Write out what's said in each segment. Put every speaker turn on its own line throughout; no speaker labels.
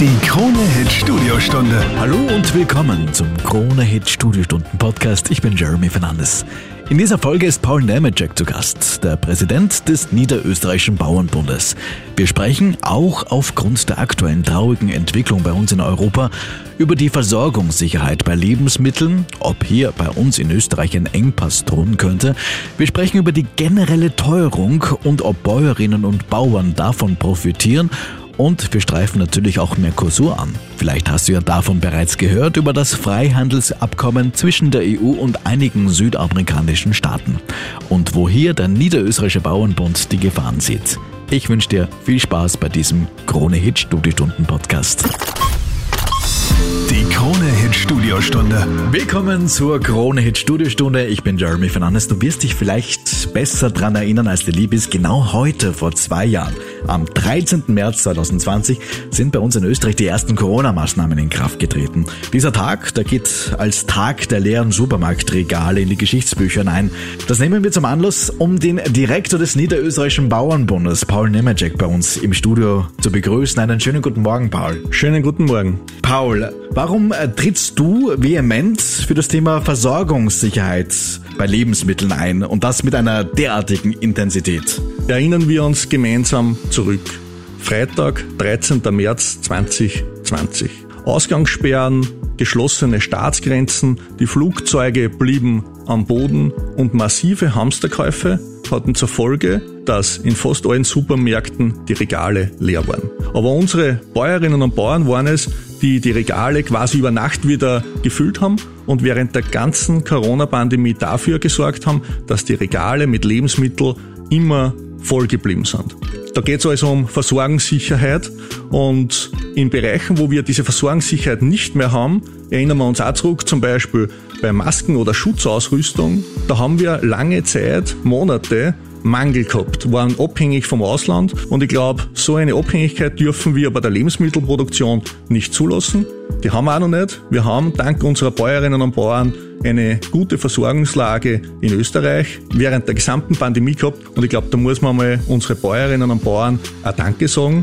Die Krone Hit Studiostunde.
Hallo und willkommen zum Krone Hit Studiostunden Podcast. Ich bin Jeremy Fernandes. In dieser Folge ist Paul Nemeczek zu Gast, der Präsident des Niederösterreichischen Bauernbundes. Wir sprechen auch aufgrund der aktuellen traurigen Entwicklung bei uns in Europa über die Versorgungssicherheit bei Lebensmitteln, ob hier bei uns in Österreich ein Engpass drohen könnte. Wir sprechen über die generelle Teuerung und ob Bäuerinnen und Bauern davon profitieren und wir streifen natürlich auch Mercosur an. Vielleicht hast du ja davon bereits gehört über das Freihandelsabkommen zwischen der EU und einigen südamerikanischen Staaten. Und wo hier der Niederösterreichische Bauernbund die Gefahren sieht. Ich wünsche dir viel Spaß bei diesem Krone Hit Studiestunden Podcast.
Die Krone Studiostunde.
Willkommen zur Krone Hit Studiostunde. Ich bin Jeremy Fernandes. Du wirst dich vielleicht besser dran erinnern, als dir lieb ist. Genau heute, vor zwei Jahren, am 13. März 2020, sind bei uns in Österreich die ersten Corona-Maßnahmen in Kraft getreten. Dieser Tag, der geht als Tag der leeren Supermarktregale in die Geschichtsbücher ein. Das nehmen wir zum Anlass, um den Direktor des Niederösterreichischen Bauernbundes, Paul Nemeczek, bei uns im Studio zu begrüßen. Einen schönen guten Morgen, Paul.
Schönen guten Morgen.
Paul, warum äh, du vehement für das Thema Versorgungssicherheit bei Lebensmitteln ein und das mit einer derartigen Intensität?
Erinnern wir uns gemeinsam zurück. Freitag, 13. März 2020. Ausgangssperren, geschlossene Staatsgrenzen, die Flugzeuge blieben am Boden und massive Hamsterkäufe hatten zur Folge, dass in fast allen Supermärkten die Regale leer waren. Aber unsere Bäuerinnen und Bauern waren es, die die Regale quasi über Nacht wieder gefüllt haben und während der ganzen Corona-Pandemie dafür gesorgt haben, dass die Regale mit Lebensmitteln immer voll geblieben sind. Da geht es also um Versorgungssicherheit und in Bereichen, wo wir diese Versorgungssicherheit nicht mehr haben, erinnern wir uns auch zurück, zum Beispiel bei Masken oder Schutzausrüstung, da haben wir lange Zeit, Monate Mangel gehabt, waren abhängig vom Ausland und ich glaube, so eine Abhängigkeit dürfen wir bei der Lebensmittelproduktion nicht zulassen. Die haben wir auch noch nicht. Wir haben dank unserer Bäuerinnen und Bauern eine gute Versorgungslage in Österreich während der gesamten Pandemie gehabt und ich glaube, da muss man mal unsere Bäuerinnen und Bauern auch Danke sagen,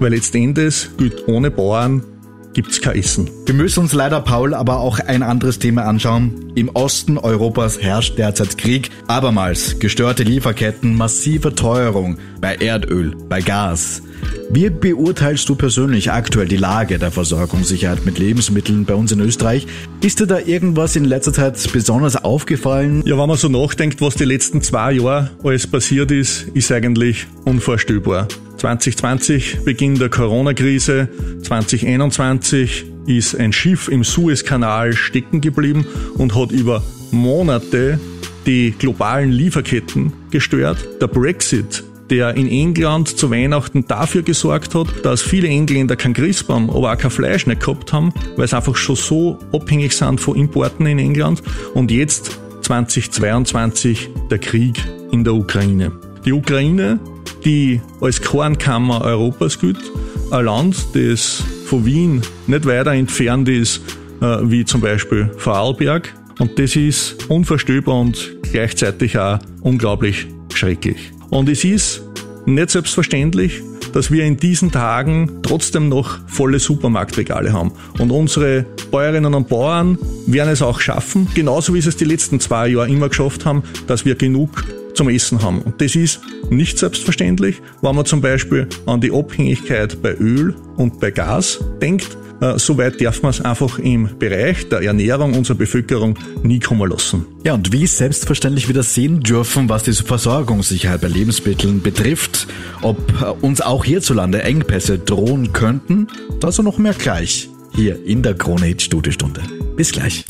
weil letztendlich gilt ohne Bauern gibt's kein Essen.
Wir müssen uns leider, Paul, aber auch ein anderes Thema anschauen. Im Osten Europas herrscht derzeit Krieg, abermals gestörte Lieferketten, massive Teuerung bei Erdöl, bei Gas. Wie beurteilst du persönlich aktuell die Lage der Versorgungssicherheit mit Lebensmitteln bei uns in Österreich? Ist dir da irgendwas in letzter Zeit besonders aufgefallen?
Ja, wenn man so nachdenkt, was die letzten zwei Jahre alles passiert ist, ist eigentlich unvorstellbar. 2020 Beginn der Corona-Krise, 2021 ist ein Schiff im Suezkanal stecken geblieben und hat über Monate die globalen Lieferketten gestört. Der Brexit der in England zu Weihnachten dafür gesorgt hat, dass viele Engländer kein Christbaum, aber auch kein Fleisch nicht gehabt haben, weil sie einfach schon so abhängig sind von Importen in England. Und jetzt 2022 der Krieg in der Ukraine. Die Ukraine die als Kornkammer Europas gilt. Ein Land, das von Wien nicht weiter entfernt ist, äh, wie zum Beispiel Vorarlberg. Und das ist unvorstellbar und gleichzeitig auch unglaublich schrecklich. Und es ist nicht selbstverständlich, dass wir in diesen Tagen trotzdem noch volle Supermarktregale haben. Und unsere Bäuerinnen und Bauern werden es auch schaffen, genauso wie sie es die letzten zwei Jahre immer geschafft haben, dass wir genug zum Essen haben. Und das ist nicht selbstverständlich, wenn man zum Beispiel an die Abhängigkeit bei Öl und bei Gas denkt. Äh, Soweit darf man es einfach im Bereich der Ernährung unserer Bevölkerung nie kommen lassen.
Ja, und wie selbstverständlich wir das sehen dürfen, was die Versorgungssicherheit bei Lebensmitteln betrifft, ob äh, uns auch hierzulande Engpässe drohen könnten, dazu noch mehr gleich hier in der Krone Hit Studiostunde. Bis gleich.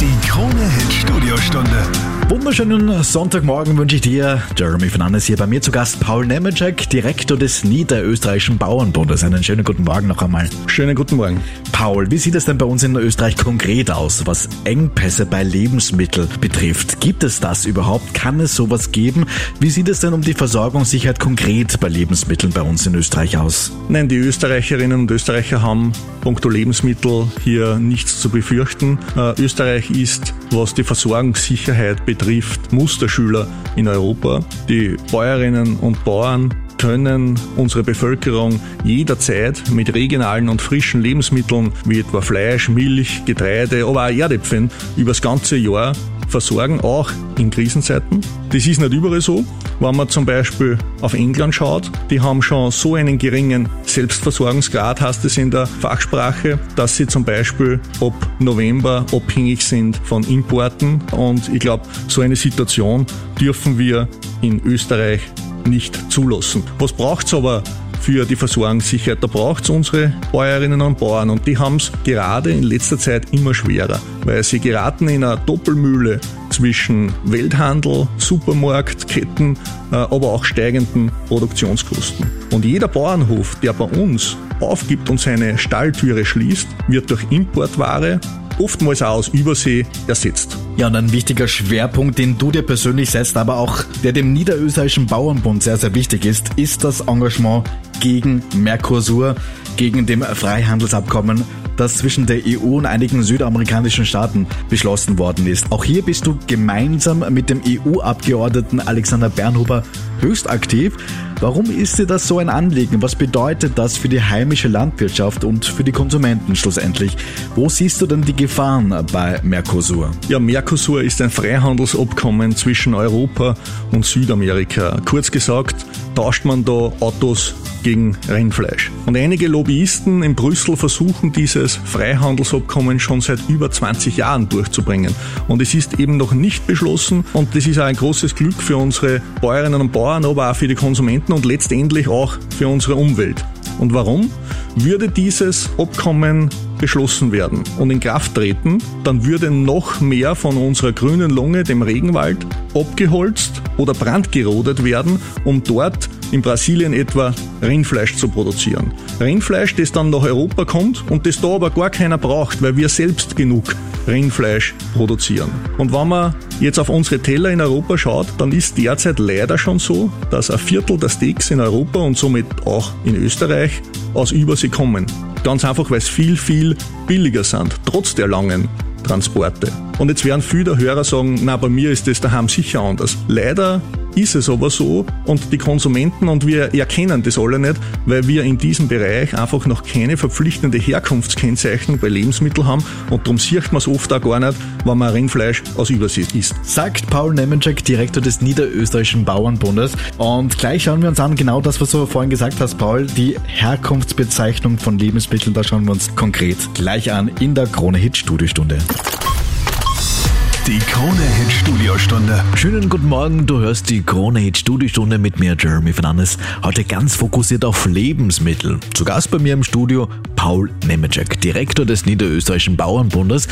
Die Krone Hit Studiostunde.
Wunderschönen Sonntagmorgen wünsche ich dir. Jeremy Fernandes hier bei mir zu Gast. Paul Nemeczek, Direktor des Niederösterreichischen Bauernbundes. Einen schönen guten Morgen noch einmal.
Schönen guten Morgen.
Paul, wie sieht es denn bei uns in Österreich konkret aus, was Engpässe bei Lebensmitteln betrifft? Gibt es das überhaupt? Kann es sowas geben? Wie sieht es denn um die Versorgungssicherheit konkret bei Lebensmitteln bei uns in Österreich aus?
Nein, die Österreicherinnen und Österreicher haben punkto Lebensmittel hier nichts zu befürchten. Äh, Österreich ist, was die Versorgungssicherheit betrifft, Musterschüler in Europa. Die Bäuerinnen und Bauern können unsere Bevölkerung jederzeit mit regionalen und frischen Lebensmitteln wie etwa Fleisch, Milch, Getreide, aber auch Erdäpfeln übers ganze Jahr versorgen, auch in Krisenzeiten. Das ist nicht überall so. Wenn man zum Beispiel auf England schaut, die haben schon so einen geringen Selbstversorgungsgrad, heißt es in der Fachsprache, dass sie zum Beispiel ab November abhängig sind von Importen. Und ich glaube, so eine Situation dürfen wir in Österreich nicht zulassen. Was braucht es aber für die Versorgungssicherheit. Da braucht es unsere Bäuerinnen und Bauern und die haben es gerade in letzter Zeit immer schwerer, weil sie geraten in eine Doppelmühle zwischen Welthandel, Supermarktketten, äh, aber auch steigenden Produktionskosten. Und jeder Bauernhof, der bei uns aufgibt und seine Stalltüre schließt, wird durch Importware oftmals auch aus Übersee ersetzt.
Ja, und ein wichtiger Schwerpunkt, den du dir persönlich setzt, aber auch der dem Niederösterreichischen Bauernbund sehr, sehr wichtig ist, ist das Engagement gegen Mercosur, gegen dem Freihandelsabkommen, das zwischen der EU und einigen südamerikanischen Staaten beschlossen worden ist. Auch hier bist du gemeinsam mit dem EU-Abgeordneten Alexander Bernhuber höchst aktiv. Warum ist dir das so ein Anliegen? Was bedeutet das für die heimische Landwirtschaft und für die Konsumenten schlussendlich? Wo siehst du denn die Gefahren bei Mercosur?
Ja, Mercosur ist ein Freihandelsabkommen zwischen Europa und Südamerika. Kurz gesagt, tauscht man da Autos gegen Rindfleisch. Und einige Lobbyisten in Brüssel versuchen dieses Freihandelsabkommen schon seit über 20 Jahren durchzubringen. Und es ist eben noch nicht beschlossen und das ist auch ein großes Glück für unsere Bäuerinnen und Bauern, aber auch für die Konsumenten und letztendlich auch für unsere Umwelt. Und warum? Würde dieses Abkommen beschlossen werden und in Kraft treten, dann würde noch mehr von unserer grünen Lunge, dem Regenwald, abgeholzt oder brandgerodet werden, um dort in Brasilien etwa Rindfleisch zu produzieren. Rindfleisch, das dann nach Europa kommt und das da aber gar keiner braucht, weil wir selbst genug Rindfleisch produzieren. Und wenn man jetzt auf unsere Teller in Europa schaut, dann ist derzeit leider schon so, dass ein Viertel der Steaks in Europa und somit auch in Österreich aus Übersee kommen. Ganz einfach, weil es viel, viel billiger sind, trotz der langen Transporte. Und jetzt werden viele der Hörer sagen, na, bei mir ist das daheim sicher anders. Leider ist es aber so und die Konsumenten und wir erkennen das alle nicht, weil wir in diesem Bereich einfach noch keine verpflichtende Herkunftskennzeichnung bei Lebensmitteln haben und darum sieht man es oft auch gar nicht, wenn man Rindfleisch aus Übersee isst.
Sagt Paul Nemenschek, Direktor des Niederösterreichischen Bauernbundes. Und gleich schauen wir uns an, genau das, was du vorhin gesagt hast, Paul, die Herkunftsbezeichnung von Lebensmitteln, da schauen wir uns konkret gleich an in der Krone Hit Studiostunde.
Die Krone Hit Studiostunde.
Schönen guten Morgen, du hörst die Krone Hit Studiostunde mit mir, Jeremy Fernandes. Heute ganz fokussiert auf Lebensmittel. Zu Gast bei mir im Studio Paul Nemetschek, Direktor des Niederösterreichischen Bauernbundes.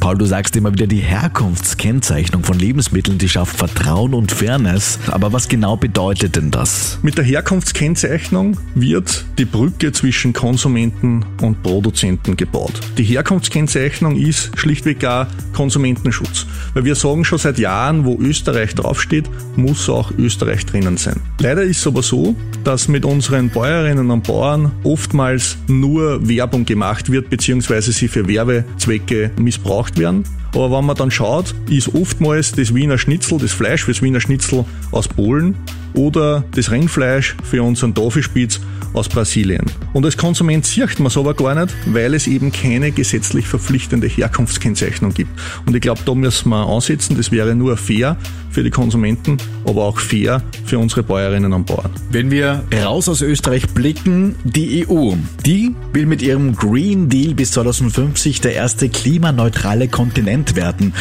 Paul, du sagst immer wieder, die Herkunftskennzeichnung von Lebensmitteln, die schafft Vertrauen und Fairness. Aber was genau bedeutet denn das?
Mit der Herkunftskennzeichnung wird die Brücke zwischen Konsumenten und Produzenten gebaut. Die Herkunftskennzeichnung ist schlichtweg gar Konsumentenschutz. Weil wir sagen schon seit Jahren, wo Österreich draufsteht, muss auch Österreich drinnen sein. Leider ist es aber so, dass mit unseren Bäuerinnen und Bauern oftmals nur Werbung gemacht wird, beziehungsweise sie für Werbezwecke missbraucht werden. Aber wenn man dann schaut, ist oftmals das Wiener Schnitzel, das Fleisch fürs Wiener Schnitzel aus Polen oder das Rindfleisch für unseren Toffeespitz aus Brasilien. Und als Konsument sieht man es aber gar nicht, weil es eben keine gesetzlich verpflichtende Herkunftskennzeichnung gibt. Und ich glaube, da müssen wir ansetzen. Das wäre nur fair für die Konsumenten, aber auch fair für unsere Bäuerinnen und Bauern.
Wenn wir raus aus Österreich blicken, die EU, die will mit ihrem Green Deal bis 2050 der erste klimaneutrale Kontinent werden.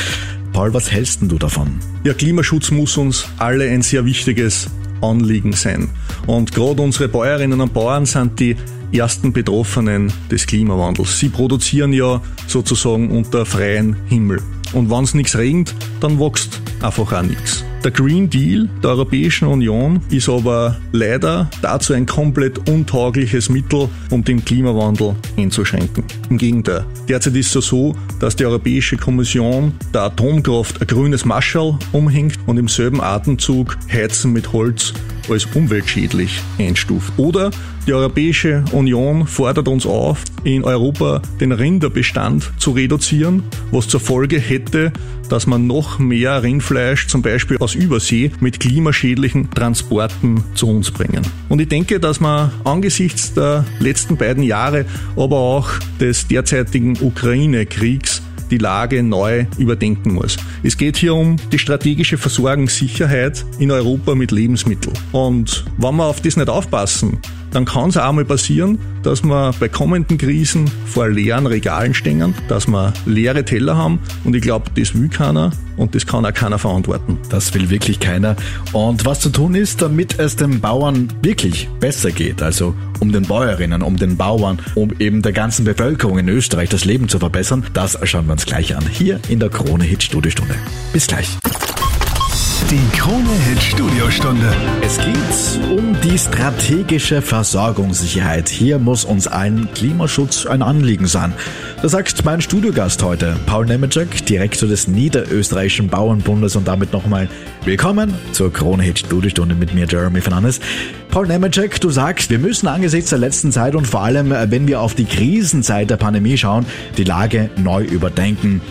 Paul, was hältst du davon?
Ja, Klimaschutz muss uns alle ein sehr wichtiges Anliegen sein. Und gerade unsere Bäuerinnen und Bauern sind die ersten Betroffenen des Klimawandels. Sie produzieren ja sozusagen unter freiem Himmel. Und wenn es nichts regnet, dann wächst einfach auch nichts. Der Green Deal der Europäischen Union ist aber leider dazu ein komplett untaugliches Mittel, um den Klimawandel einzuschränken. Im Gegenteil. Derzeit ist es so, dass die Europäische Kommission der Atomkraft ein grünes Maschall umhängt und im selben Atemzug Heizen mit Holz als umweltschädlich einstuft. Oder die Europäische Union fordert uns auf, in Europa den Rinderbestand zu reduzieren, was zur Folge hätte, dass man noch mehr Rindfleisch zum Beispiel aus Übersee mit klimaschädlichen Transporten zu uns bringen. Und ich denke, dass man angesichts der letzten beiden Jahre, aber auch des derzeitigen Ukraine-Kriegs die Lage neu überdenken muss. Es geht hier um die strategische Versorgungssicherheit in Europa mit Lebensmitteln. Und wenn wir auf das nicht aufpassen, dann kann es auch mal passieren, dass wir bei kommenden Krisen vor leeren Regalen stehen, dass wir leere Teller haben und ich glaube, das will keiner und das kann auch keiner verantworten.
Das will wirklich keiner. Und was zu tun ist, damit es den Bauern wirklich besser geht, also um den Bäuerinnen, um den Bauern, um eben der ganzen Bevölkerung in Österreich das Leben zu verbessern, das schauen wir uns gleich an, hier in der Krone Hit Studiostunde. Bis gleich.
Die Krone Hit Studiostunde.
Es geht um die strategische Versorgungssicherheit. Hier muss uns allen Klimaschutz ein Anliegen sein. Das sagt mein Studiogast heute, Paul Nemeczek, Direktor des Niederösterreichischen Bauernbundes und damit nochmal willkommen zur Krone Hit Studiostunde mit mir, Jeremy Fernandes. Paul Nemeczek, du sagst, wir müssen angesichts der letzten Zeit und vor allem, wenn wir auf die Krisenzeit der Pandemie schauen, die Lage neu überdenken.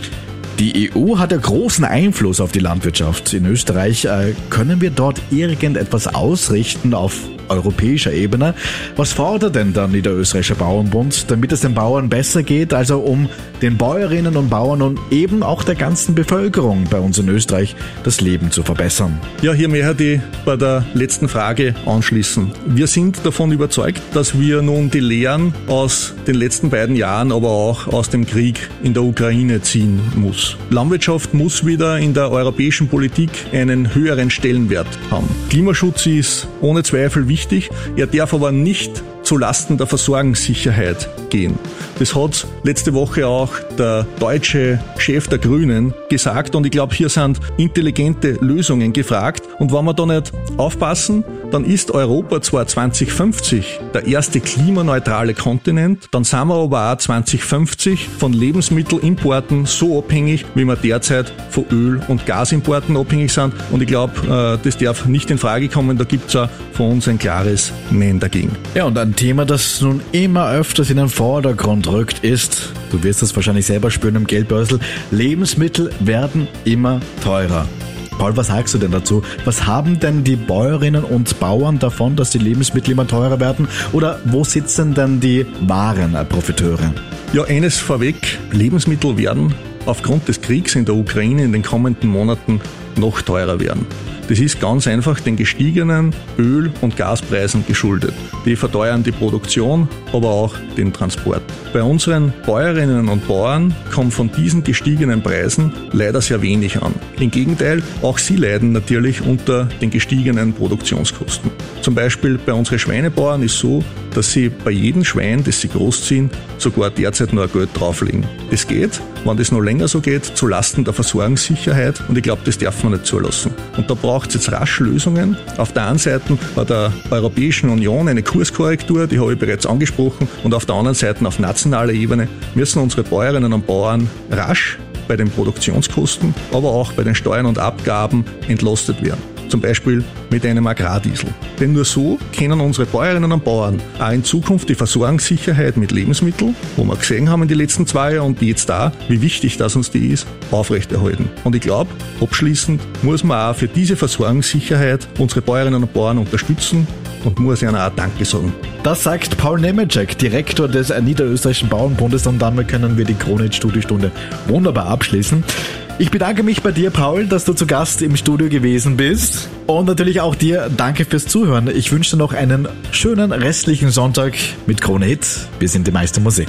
Die EU hat ja großen Einfluss auf die Landwirtschaft in Österreich. Äh, können wir dort irgendetwas ausrichten auf europäischer Ebene. Was fordert denn der Niederösterreichische Bauernbund, damit es den Bauern besser geht, also um den Bäuerinnen und Bauern und eben auch der ganzen Bevölkerung bei uns in Österreich das Leben zu verbessern?
Ja, hier möchte ich bei der letzten Frage anschließen. Wir sind davon überzeugt, dass wir nun die Lehren aus den letzten beiden Jahren, aber auch aus dem Krieg in der Ukraine ziehen muss. Landwirtschaft muss wieder in der europäischen Politik einen höheren Stellenwert haben. Klimaschutz ist ohne Zweifel wichtig wichtig. Er darf aber nicht zu Lasten der Versorgungssicherheit gehen. Das hat letzte Woche auch der deutsche Chef der Grünen gesagt und ich glaube, hier sind intelligente Lösungen gefragt und wenn wir da nicht aufpassen, dann ist Europa zwar 2050 der erste klimaneutrale Kontinent, dann sind wir aber auch 2050 von Lebensmittelimporten so abhängig, wie wir derzeit von Öl- und Gasimporten abhängig sind. Und ich glaube, äh, das darf nicht in Frage kommen. Da gibt es auch von uns ein klares Nein dagegen.
Ja, und ein Thema, das nun immer öfters in den Vordergrund rückt, ist, du wirst es wahrscheinlich selber spüren im Geldbörsel, Lebensmittel werden immer teurer. Paul, was sagst du denn dazu? Was haben denn die Bäuerinnen und Bauern davon, dass die Lebensmittel immer teurer werden? Oder wo sitzen denn die wahren Profiteure?
Ja, eines vorweg, Lebensmittel werden aufgrund des Kriegs in der Ukraine in den kommenden Monaten noch teurer werden. Das ist ganz einfach den gestiegenen Öl- und Gaspreisen geschuldet. Die verteuern die Produktion, aber auch den Transport. Bei unseren Bäuerinnen und Bauern kommt von diesen gestiegenen Preisen leider sehr wenig an. Im Gegenteil, auch sie leiden natürlich unter den gestiegenen Produktionskosten. Zum Beispiel bei unseren Schweinebauern ist so, dass sie bei jedem Schwein, das sie großziehen, sogar derzeit nur Geld drauflegen. Das geht, wenn das noch länger so geht, zu Lasten der Versorgungssicherheit und ich glaube, das darf man nicht zulassen. Und da braucht es jetzt rasch Lösungen. Auf der einen Seite bei der Europäischen Union eine Kurskorrektur, die habe ich bereits angesprochen, und auf der anderen Seite auf nationaler Ebene müssen unsere Bäuerinnen und Bauern rasch bei den Produktionskosten, aber auch bei den Steuern und Abgaben entlastet werden zum Beispiel mit einem Agrardiesel. Denn nur so können unsere Bäuerinnen und Bauern auch in Zukunft die Versorgungssicherheit mit Lebensmitteln, wo wir gesehen haben in den letzten zwei Jahren und die jetzt da, wie wichtig das uns die ist, aufrechterhalten. Und ich glaube, abschließend muss man auch für diese Versorgungssicherheit unsere Bäuerinnen und Bauern unterstützen und muss ihnen auch Danke sagen.
Das sagt Paul Nemeczek, Direktor des Niederösterreichischen Bauernbundes und damit können wir die Kronit-Studiostunde wunderbar abschließen. Ich bedanke mich bei dir, Paul, dass du zu Gast im Studio gewesen bist. Und natürlich auch dir danke fürs Zuhören. Ich wünsche dir noch einen schönen restlichen Sonntag mit Krone Hit. Wir sind die meiste Musik.